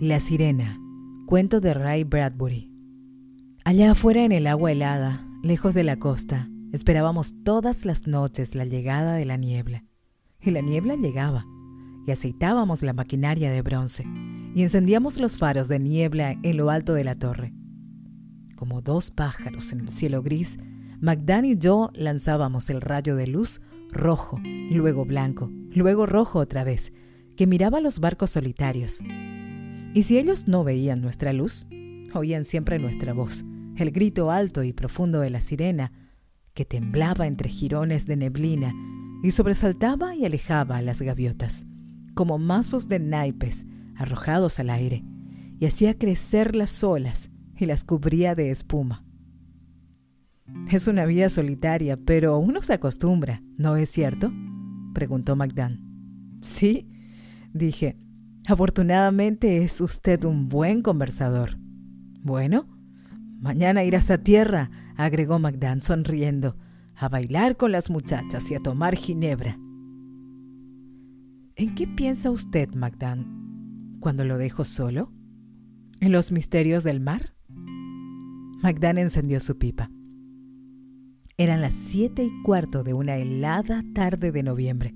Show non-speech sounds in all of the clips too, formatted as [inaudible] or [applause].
La sirena, cuento de Ray Bradbury. Allá afuera en el agua helada, lejos de la costa, esperábamos todas las noches la llegada de la niebla. Y la niebla llegaba, y aceitábamos la maquinaria de bronce, y encendíamos los faros de niebla en lo alto de la torre. Como dos pájaros en el cielo gris, Magdan y yo lanzábamos el rayo de luz rojo, luego blanco, luego rojo otra vez, que miraba los barcos solitarios y si ellos no veían nuestra luz, oían siempre nuestra voz, el grito alto y profundo de la sirena, que temblaba entre jirones de neblina y sobresaltaba y alejaba a las gaviotas, como mazos de naipes arrojados al aire, y hacía crecer las olas y las cubría de espuma. Es una vida solitaria, pero uno se acostumbra, ¿no es cierto? preguntó Magdan. Sí, dije, Afortunadamente es usted un buen conversador. Bueno, mañana irás a tierra, agregó Magdan sonriendo, a bailar con las muchachas y a tomar ginebra. ¿En qué piensa usted, Magdan, cuando lo dejo solo? ¿En los misterios del mar? Magdan encendió su pipa. Eran las siete y cuarto de una helada tarde de noviembre.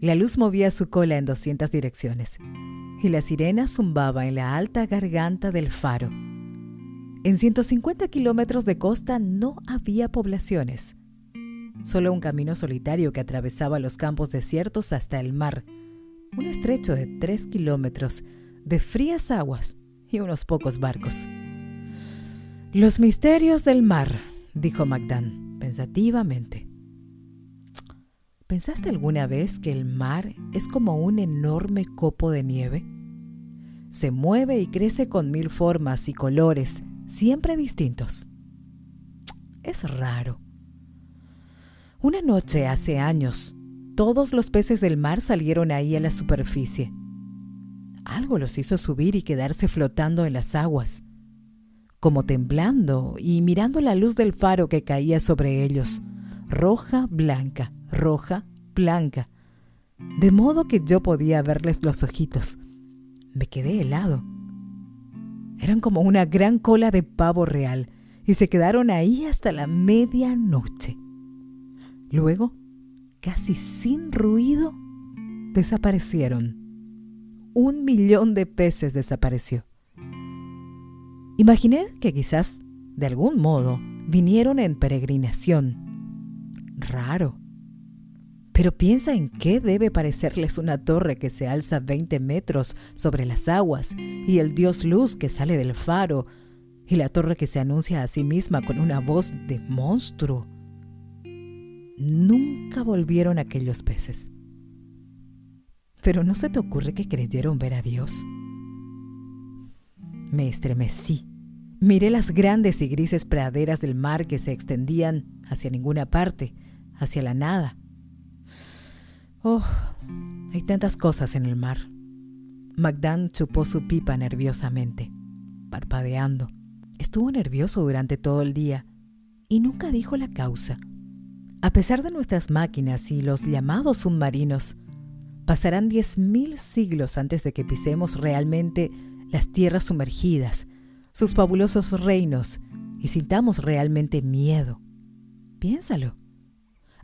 La luz movía su cola en doscientas direcciones y la sirena zumbaba en la alta garganta del faro. En 150 kilómetros de costa no había poblaciones, solo un camino solitario que atravesaba los campos desiertos hasta el mar, un estrecho de tres kilómetros de frías aguas y unos pocos barcos. Los misterios del mar, dijo Magdan pensativamente. ¿Pensaste alguna vez que el mar es como un enorme copo de nieve? Se mueve y crece con mil formas y colores, siempre distintos. Es raro. Una noche hace años, todos los peces del mar salieron ahí a la superficie. Algo los hizo subir y quedarse flotando en las aguas, como temblando y mirando la luz del faro que caía sobre ellos, roja, blanca, roja, blanca, de modo que yo podía verles los ojitos. Me quedé helado. Eran como una gran cola de pavo real y se quedaron ahí hasta la medianoche. Luego, casi sin ruido, desaparecieron. Un millón de peces desapareció. Imaginé que quizás, de algún modo, vinieron en peregrinación. Raro. Pero piensa en qué debe parecerles una torre que se alza 20 metros sobre las aguas y el dios luz que sale del faro y la torre que se anuncia a sí misma con una voz de monstruo. Nunca volvieron aquellos peces. Pero ¿no se te ocurre que creyeron ver a Dios? Me estremecí. Miré las grandes y grises praderas del mar que se extendían hacia ninguna parte, hacia la nada Oh, hay tantas cosas en el mar. Magdan chupó su pipa nerviosamente, parpadeando. Estuvo nervioso durante todo el día y nunca dijo la causa. A pesar de nuestras máquinas y los llamados submarinos, pasarán diez mil siglos antes de que pisemos realmente las tierras sumergidas, sus fabulosos reinos, y sintamos realmente miedo. Piénsalo.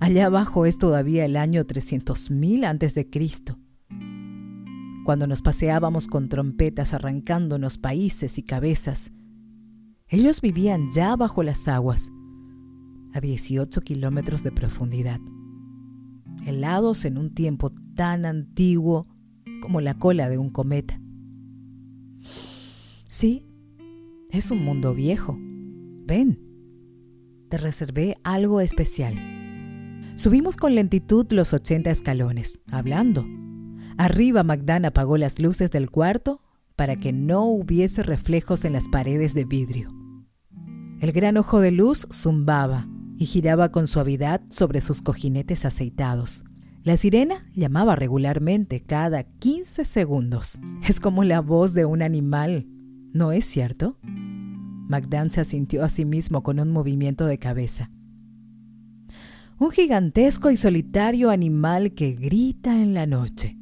Allá abajo es todavía el año 300.000 antes de Cristo. Cuando nos paseábamos con trompetas arrancándonos países y cabezas, ellos vivían ya bajo las aguas, a 18 kilómetros de profundidad, helados en un tiempo tan antiguo como la cola de un cometa. Sí, es un mundo viejo. Ven, te reservé algo especial. Subimos con lentitud los 80 escalones, hablando. Arriba Magdán apagó las luces del cuarto para que no hubiese reflejos en las paredes de vidrio. El gran ojo de luz zumbaba y giraba con suavidad sobre sus cojinetes aceitados. La sirena llamaba regularmente cada 15 segundos. Es como la voz de un animal, ¿no es cierto? Magdán se asintió a sí mismo con un movimiento de cabeza un gigantesco y solitario animal que grita en la noche.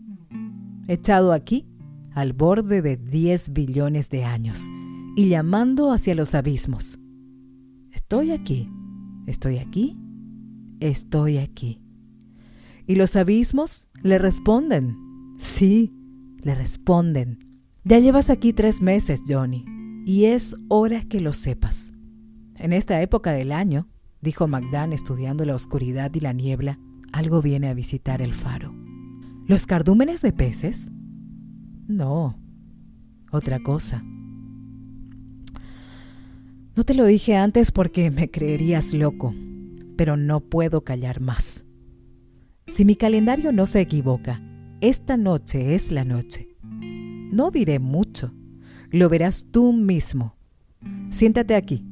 Echado aquí, al borde de 10 billones de años y llamando hacia los abismos. Estoy aquí, estoy aquí, estoy aquí. Y los abismos le responden, sí, le responden. Ya llevas aquí tres meses, Johnny, y es hora que lo sepas. En esta época del año, dijo Magdan estudiando la oscuridad y la niebla, algo viene a visitar el faro. ¿Los cardúmenes de peces? No, otra cosa. No te lo dije antes porque me creerías loco, pero no puedo callar más. Si mi calendario no se equivoca, esta noche es la noche. No diré mucho, lo verás tú mismo. Siéntate aquí.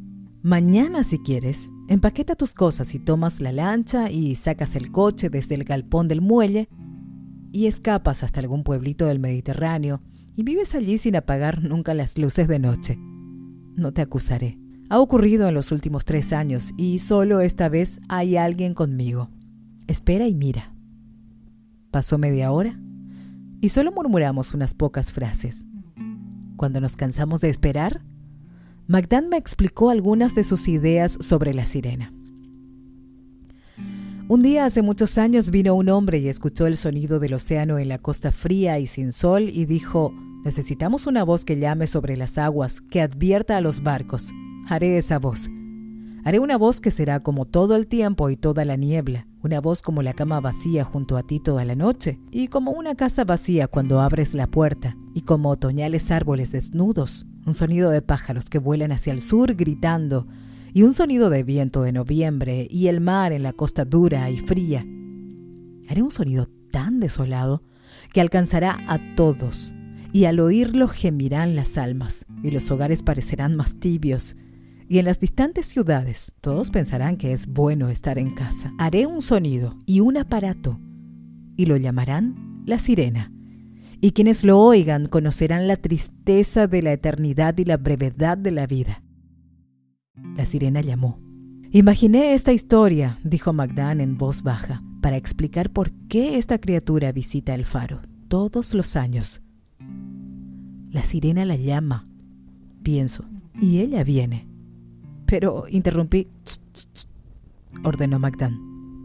Mañana, si quieres, empaqueta tus cosas y tomas la lancha y sacas el coche desde el galpón del muelle y escapas hasta algún pueblito del Mediterráneo y vives allí sin apagar nunca las luces de noche. No te acusaré. Ha ocurrido en los últimos tres años y solo esta vez hay alguien conmigo. Espera y mira. Pasó media hora y solo murmuramos unas pocas frases. Cuando nos cansamos de esperar, Magdan me explicó algunas de sus ideas sobre la sirena. Un día hace muchos años vino un hombre y escuchó el sonido del océano en la costa fría y sin sol y dijo, necesitamos una voz que llame sobre las aguas, que advierta a los barcos. Haré esa voz. Haré una voz que será como todo el tiempo y toda la niebla, una voz como la cama vacía junto a ti toda la noche, y como una casa vacía cuando abres la puerta, y como otoñales árboles desnudos, un sonido de pájaros que vuelan hacia el sur gritando, y un sonido de viento de noviembre y el mar en la costa dura y fría. Haré un sonido tan desolado que alcanzará a todos, y al oírlo gemirán las almas, y los hogares parecerán más tibios, y en las distantes ciudades todos pensarán que es bueno estar en casa. Haré un sonido y un aparato, y lo llamarán la sirena y quienes lo oigan conocerán la tristeza de la eternidad y la brevedad de la vida. La sirena llamó. Imaginé esta historia, dijo Magdan en voz baja, para explicar por qué esta criatura visita el faro todos los años. La sirena la llama, pienso, y ella viene. Pero interrumpí, ordenó Magdan.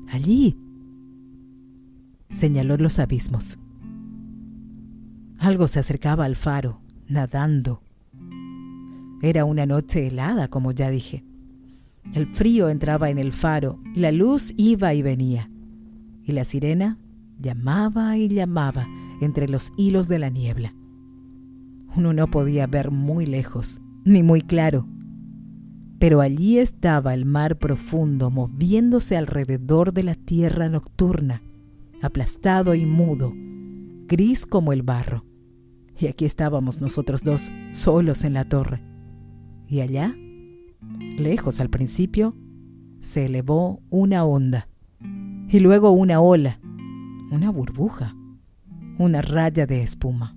Allí. Señaló los abismos. Algo se acercaba al faro, nadando. Era una noche helada, como ya dije. El frío entraba en el faro, la luz iba y venía, y la sirena llamaba y llamaba entre los hilos de la niebla. Uno no podía ver muy lejos, ni muy claro, pero allí estaba el mar profundo moviéndose alrededor de la tierra nocturna, aplastado y mudo, gris como el barro. Y aquí estábamos nosotros dos, solos en la torre. Y allá, lejos al principio, se elevó una onda, y luego una ola, una burbuja, una raya de espuma.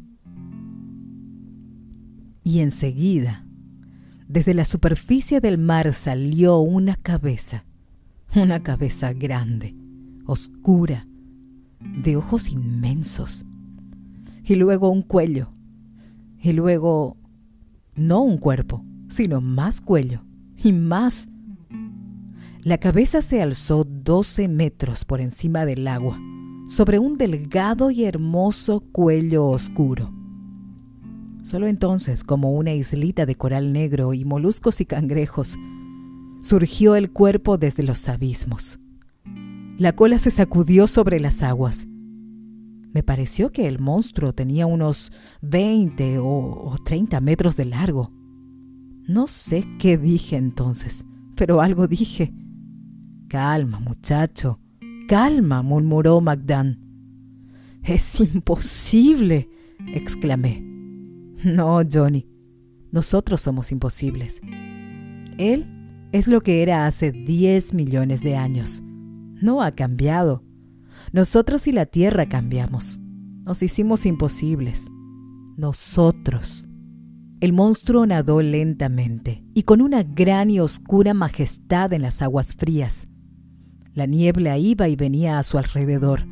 Y enseguida, desde la superficie del mar salió una cabeza, una cabeza grande, oscura, de ojos inmensos, y luego un cuello, y luego no un cuerpo, sino más cuello, y más. La cabeza se alzó 12 metros por encima del agua, sobre un delgado y hermoso cuello oscuro. Solo entonces, como una islita de coral negro y moluscos y cangrejos, surgió el cuerpo desde los abismos. La cola se sacudió sobre las aguas me pareció que el monstruo tenía unos 20 o, 30 metros de largo. No sé qué dije entonces, pero algo dije. Calma, muchacho, calma, murmuró Magdan. Es imposible, exclamé. [laughs] No, Johnny, nosotros somos imposibles. Él es lo que era hace 10 millones de años. No ha cambiado. Nosotros y la tierra cambiamos. Nos hicimos imposibles. Nosotros. El monstruo nadó lentamente y con una gran y oscura majestad en las aguas frías. La niebla iba y venía a su alrededor,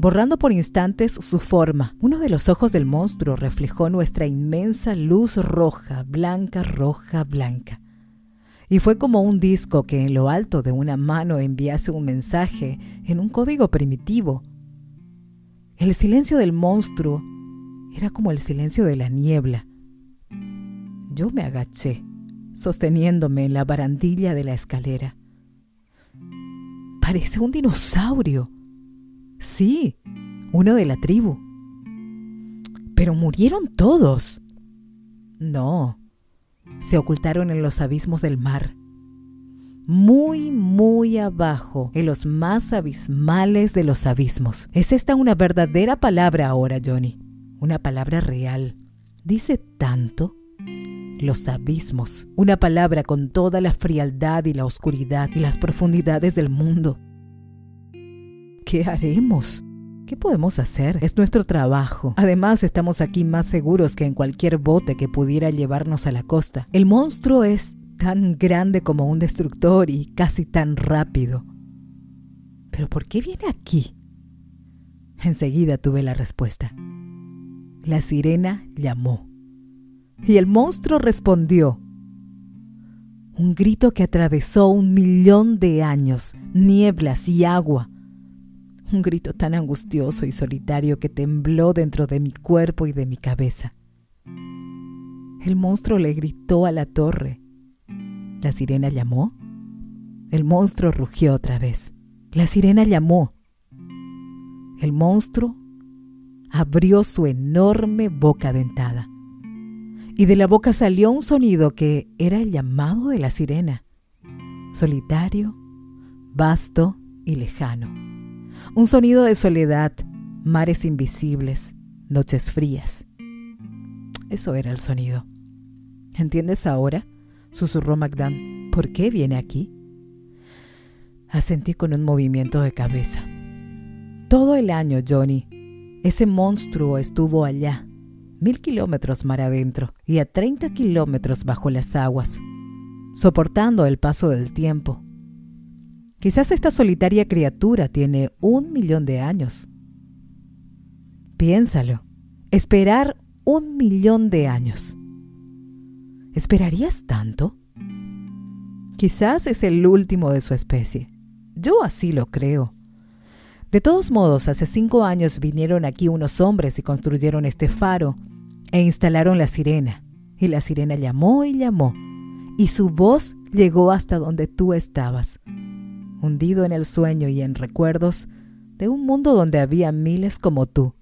borrando por instantes su forma. Uno de los ojos del monstruo reflejó nuestra inmensa luz roja, blanca, roja, blanca. Y fue como un disco que en lo alto de una mano enviase un mensaje en un código primitivo. El silencio del monstruo era como el silencio de la niebla. Yo me agaché, sosteniéndome en la barandilla de la escalera. Parece un dinosaurio Sí, uno de la tribu. Pero murieron todos. No, se ocultaron en los abismos del mar. Muy, muy abajo, en los más abismales de los abismos. Es esta una verdadera palabra ahora, Johnny. Una palabra real. Dice tanto. Los abismos. Una palabra con toda la frialdad y la oscuridad y las profundidades del mundo. ¿Qué haremos? ¿Qué podemos hacer? Es nuestro trabajo. Además, estamos aquí más seguros que en cualquier bote que pudiera llevarnos a la costa. El monstruo es tan grande como un destructor y casi tan rápido. ¿Pero por qué viene aquí? Enseguida tuve la respuesta. La sirena llamó. Y el monstruo respondió. Un grito que atravesó un millón de años, nieblas y agua un grito tan angustioso y solitario que tembló dentro de mi cuerpo y de mi cabeza. El monstruo le gritó a la torre. La sirena llamó. El monstruo rugió otra vez. La sirena llamó. El monstruo abrió su enorme boca dentada. Y de la boca salió un sonido que era el llamado de la sirena, solitario, vasto y lejano un sonido de soledad, mares invisibles, noches frías. Eso era el sonido. ¿Entiendes ahora? susurró Magdan. ¿Por qué viene aquí? Asentí con un movimiento de cabeza. Todo el año, Johnny, ese monstruo estuvo allá, mil kilómetros mar adentro y a treinta kilómetros bajo las aguas, soportando el paso del tiempo, Quizás esta solitaria criatura tiene un millón de años. Piénsalo, esperar un millón de años. ¿Esperarías tanto? Quizás es el último de su especie. Yo así lo creo. De todos modos, hace cinco años vinieron aquí unos hombres y construyeron este faro e instalaron la sirena. Y la sirena llamó y llamó, y su voz llegó hasta donde tú estabas hundido en el sueño y en recuerdos de un mundo donde había miles como tú.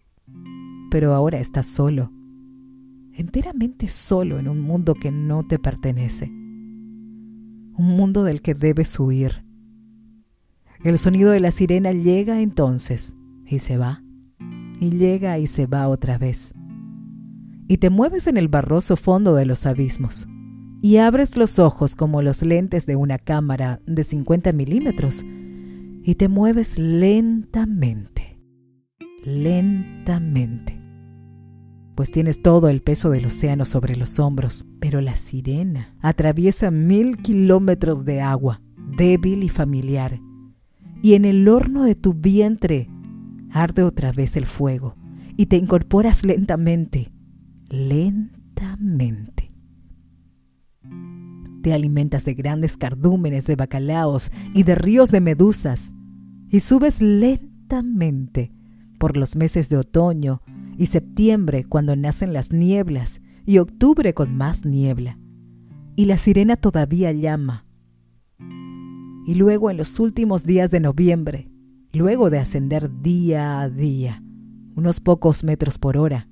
Pero ahora estás solo, enteramente solo en un mundo que no te pertenece, un mundo del que debes huir. El sonido de la sirena llega entonces y se va, y llega y se va otra vez. Y te mueves en el barroso fondo de los abismos y abres los ojos como los lentes de una cámara de 50 milímetros y te mueves lentamente, lentamente. Pues tienes todo el peso del océano sobre los hombros, pero la sirena atraviesa mil kilómetros de agua, débil y familiar, y en el horno de tu vientre arde otra vez el fuego, y te incorporas lentamente, lentamente te alimentas de grandes cardúmenes de bacalaos y de ríos de medusas, y subes lentamente por los meses de otoño y septiembre cuando nacen las nieblas, y octubre con más niebla, y la sirena todavía llama. Y luego en los últimos días de noviembre, luego de ascender día a día, unos pocos metros por hora,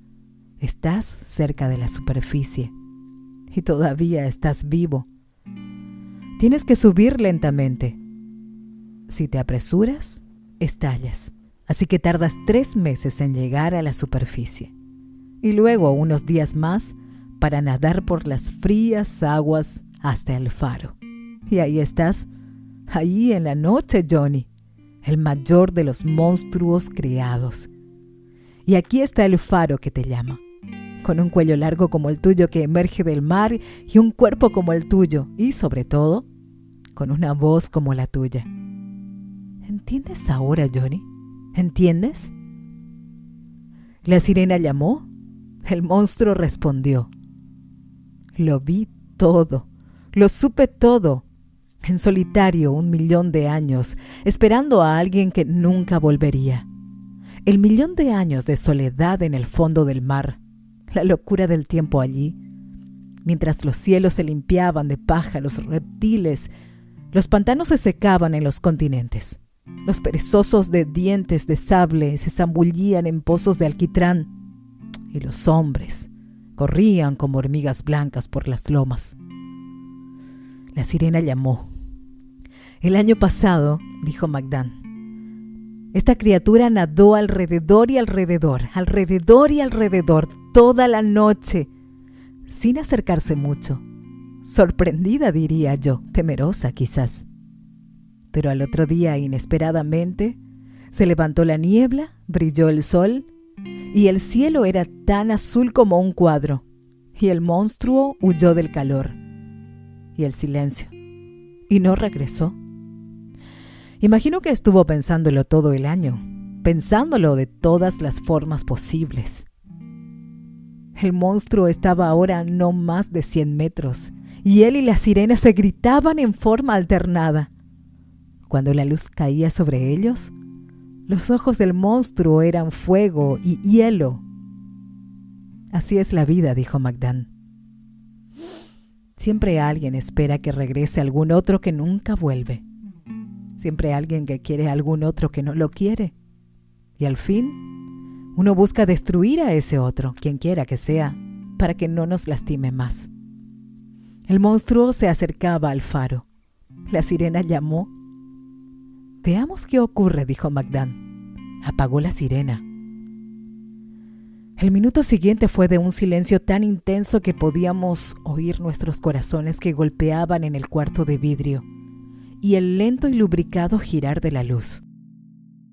estás cerca de la superficie y todavía estás vivo Tienes que subir lentamente. Si te apresuras, estallas. Así que tardas tres meses en llegar a la superficie. Y luego unos días más para nadar por las frías aguas hasta el faro. Y ahí estás, ahí en la noche, Johnny, el mayor de los monstruos creados. Y aquí está el faro que te llama con un cuello largo como el tuyo que emerge del mar y un cuerpo como el tuyo y sobre todo con una voz como la tuya. ¿Entiendes ahora, Johnny? ¿Entiendes? La sirena llamó. El monstruo respondió. Lo vi todo, lo supe todo, en solitario un millón de años, esperando a alguien que nunca volvería. El millón de años de soledad en el fondo del mar, la locura del tiempo allí, mientras los cielos se limpiaban de pájaros, reptiles, los pantanos se secaban en los continentes, los perezosos de dientes de sable se zambullían en pozos de alquitrán, y los hombres corrían como hormigas blancas por las lomas. La sirena llamó. El año pasado, dijo Magdan, esta criatura nadó alrededor y alrededor, alrededor y alrededor, toda la noche, sin acercarse mucho. Sorprendida, diría yo, temerosa quizás. Pero al otro día, inesperadamente, se levantó la niebla, brilló el sol, y el cielo era tan azul como un cuadro, y el monstruo huyó del calor y el silencio, y no regresó. Imagino que estuvo pensándolo todo el año, pensándolo de todas las formas posibles. El monstruo estaba ahora no más de 100 metros, y él y la sirena se gritaban en forma alternada. Cuando la luz caía sobre ellos, los ojos del monstruo eran fuego y hielo. Así es la vida, dijo Magdan. Siempre alguien espera que regrese algún otro que nunca vuelve. Siempre alguien que quiere a algún otro que no lo quiere. Y al fin, uno busca destruir a ese otro, quien quiera que sea, para que no nos lastime más. El monstruo se acercaba al faro. La sirena llamó. Veamos qué ocurre, dijo Magdan. Apagó la sirena. El minuto siguiente fue de un silencio tan intenso que podíamos oír nuestros corazones que golpeaban en el cuarto de vidrio y el lento y lubricado girar de la luz.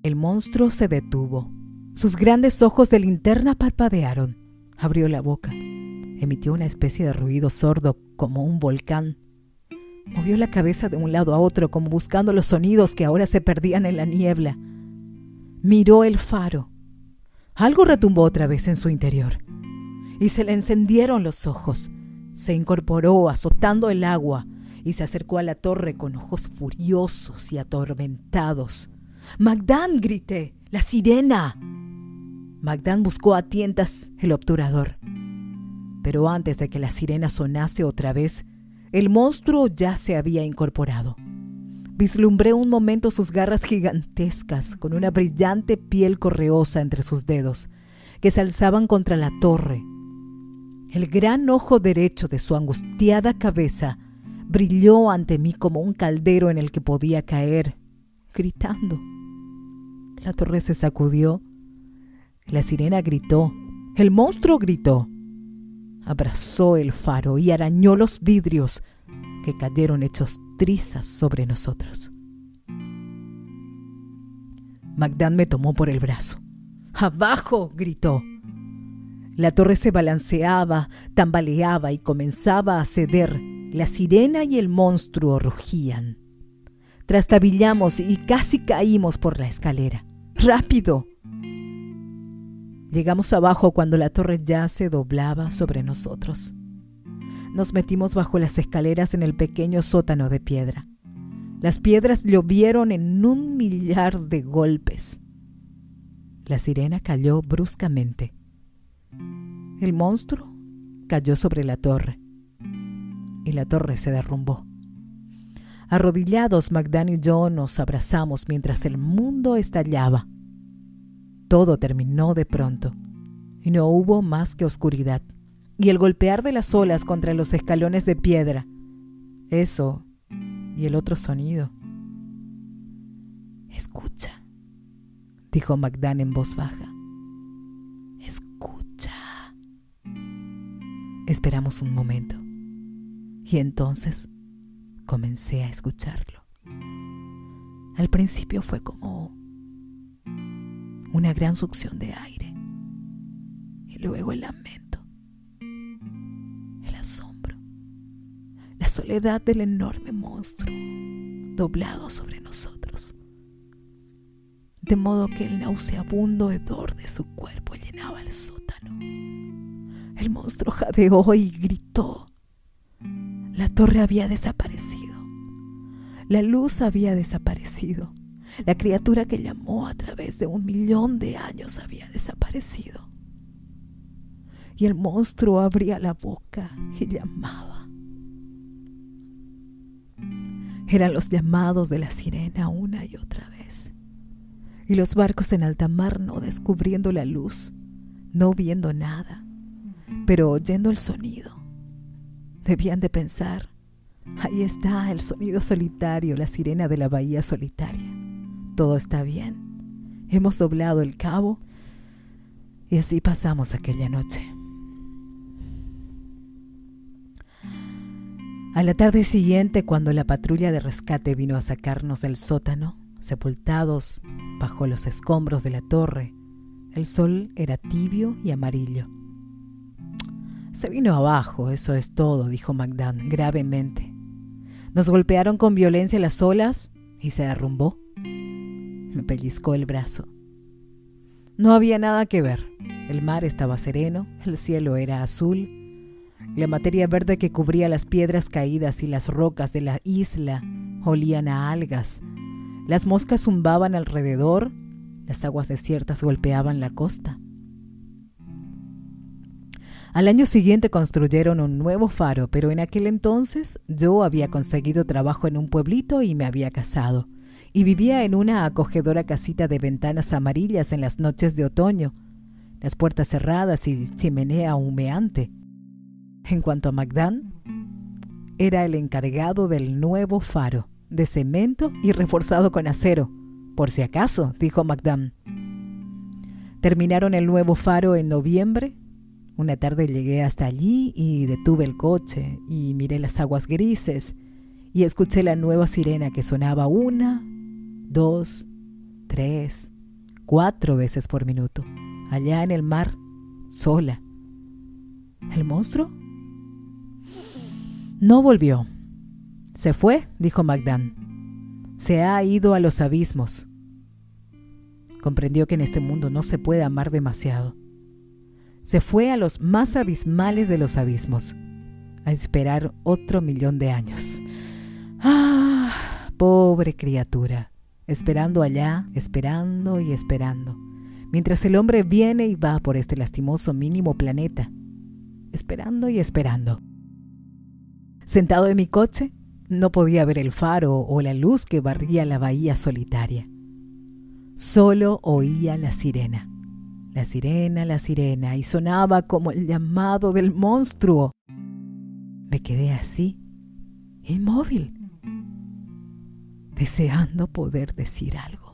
El monstruo se detuvo. Sus grandes ojos de linterna parpadearon. Abrió la boca. Emitió una especie de ruido sordo como un volcán. Movió la cabeza de un lado a otro como buscando los sonidos que ahora se perdían en la niebla. Miró el faro algo retumbó otra vez en su interior y se le encendieron los ojos. Se incorporó azotando el agua y se acercó a la torre con ojos furiosos y atormentados. Magdán, grité, la sirena. Magdán buscó a tientas el obturador. Pero antes de que la sirena sonase otra vez, el monstruo ya se había incorporado. Vislumbré un momento sus garras gigantescas, con una brillante piel correosa entre sus dedos, que se alzaban contra la torre. El gran ojo derecho de su angustiada cabeza brilló ante mí como un caldero en el que podía caer, gritando. La torre se sacudió, la sirena gritó, el monstruo gritó, abrazó el faro y arañó los vidrios, que cayeron hechos trizas sobre nosotros. Magdán me tomó por el brazo. ¡Abajo! gritó. La torre se balanceaba, tambaleaba y comenzaba a ceder. La sirena y el monstruo rugían. Trastabillamos y casi caímos por la escalera. ¡Rápido! Llegamos abajo cuando la torre ya se doblaba sobre nosotros nos metimos bajo las escaleras en el pequeño sótano de piedra. Las piedras llovieron en un millar de golpes. La sirena cayó bruscamente. El monstruo cayó sobre la torre y la torre se derrumbó. Arrodillados, Magdan y yo nos abrazamos mientras el mundo estallaba. Todo terminó de pronto y no hubo más que oscuridad y el golpear de las olas contra los escalones de piedra. Eso y el otro sonido. Escucha, dijo Magdan en voz baja. Escucha. Esperamos un momento y entonces comencé a escucharlo. Al principio fue como una gran succión de aire y luego el lamento la soledad del enorme monstruo doblado sobre nosotros. de modo que el nauseabundo hedor de su cuerpo llenaba el sótano. El monstruo jadeó y gritó. La torre había desaparecido. La luz había desaparecido. La criatura que llamó a través de un millón de años había desaparecido. Y el monstruo abría la boca y llamaba. Eran los llamados de la sirena una y otra vez. Y los barcos en alta mar no descubriendo la luz, no viendo nada, pero oyendo el sonido. Debían de pensar, ahí está el sonido solitario, la sirena de la bahía solitaria. Todo está bien. Hemos doblado el cabo y así pasamos aquella noche. A la tarde siguiente, cuando la patrulla de rescate vino a sacarnos del sótano, sepultados bajo los escombros de la torre, el sol era tibio y amarillo. Se vino abajo, eso es todo, dijo Magdan gravemente. Nos golpearon con violencia las olas y se derrumbó. Me pellizcó el brazo. No había nada que ver. El mar estaba sereno, el cielo era azul, la materia verde que cubría las piedras caídas y las rocas de la isla olían a algas. Las moscas zumbaban alrededor, las aguas desiertas golpeaban la costa. Al año siguiente construyeron un nuevo faro, pero en aquel entonces yo había conseguido trabajo en un pueblito y me había casado y vivía en una acogedora casita de ventanas amarillas en las noches de otoño, las puertas cerradas y chimenea humeante. En cuanto a Magdan, era el encargado del nuevo faro, de cemento y reforzado con acero. Por si acaso, dijo Magdan. Terminaron el nuevo faro en noviembre. Una tarde llegué hasta allí y detuve el coche y miré las aguas grises y escuché la nueva sirena que sonaba una, dos, tres, cuatro veces por minuto, allá en el mar, sola. ¿El monstruo? No volvió. Se fue, dijo Magdan. Se ha ido a los abismos. Comprendió que en este mundo no se puede amar demasiado. Se fue a los más abismales de los abismos, a esperar otro millón de años. Ah, pobre criatura esperando allá, esperando y esperando, mientras el hombre viene y va por este lastimoso mínimo planeta, esperando y esperando. Sentado en mi coche, no podía ver el faro o la luz que barría la bahía solitaria. Solo oía la sirena, la sirena, la sirena, y sonaba como el llamado del monstruo. Me quedé así, inmóvil deseando poder decir algo.